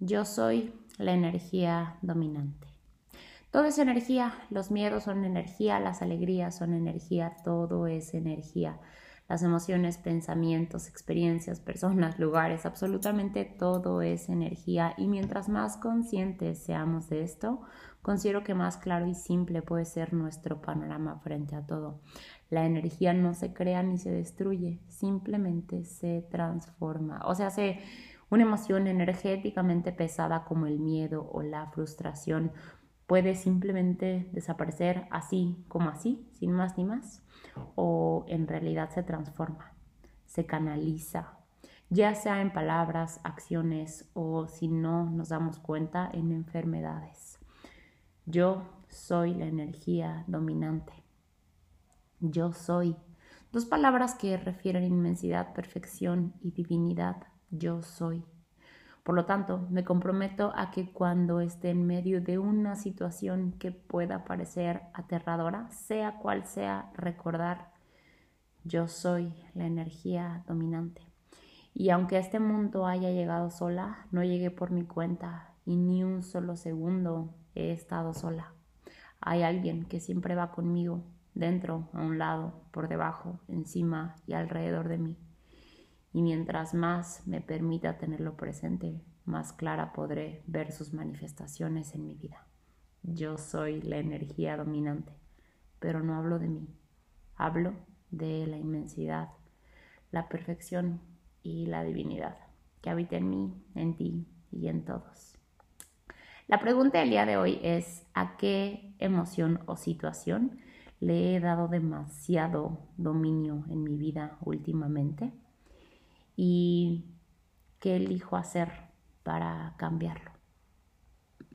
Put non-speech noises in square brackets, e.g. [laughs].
Yo soy la energía dominante. Todo es energía, los miedos son energía, las alegrías son energía, todo es energía. Las emociones, pensamientos, experiencias, personas, [laughs] lugares, absolutamente todo es energía y mientras más conscientes seamos de esto, considero que más claro y simple puede ser nuestro panorama frente a todo. La energía no se crea ni se destruye, simplemente se transforma. O sea, se una emoción energéticamente pesada como el miedo o la frustración puede simplemente desaparecer así como así, sin más ni más, o en realidad se transforma, se canaliza, ya sea en palabras, acciones o si no nos damos cuenta en enfermedades. Yo soy la energía dominante. Yo soy. Dos palabras que refieren inmensidad, perfección y divinidad yo soy. Por lo tanto, me comprometo a que cuando esté en medio de una situación que pueda parecer aterradora, sea cual sea, recordar, yo soy la energía dominante. Y aunque este mundo haya llegado sola, no llegué por mi cuenta y ni un solo segundo he estado sola. Hay alguien que siempre va conmigo, dentro, a un lado, por debajo, encima y alrededor de mí y mientras más me permita tenerlo presente, más clara podré ver sus manifestaciones en mi vida. Yo soy la energía dominante, pero no hablo de mí, hablo de la inmensidad, la perfección y la divinidad que habita en mí, en ti y en todos. La pregunta del día de hoy es ¿a qué emoción o situación le he dado demasiado dominio en mi vida últimamente? Y qué elijo hacer para cambiarlo.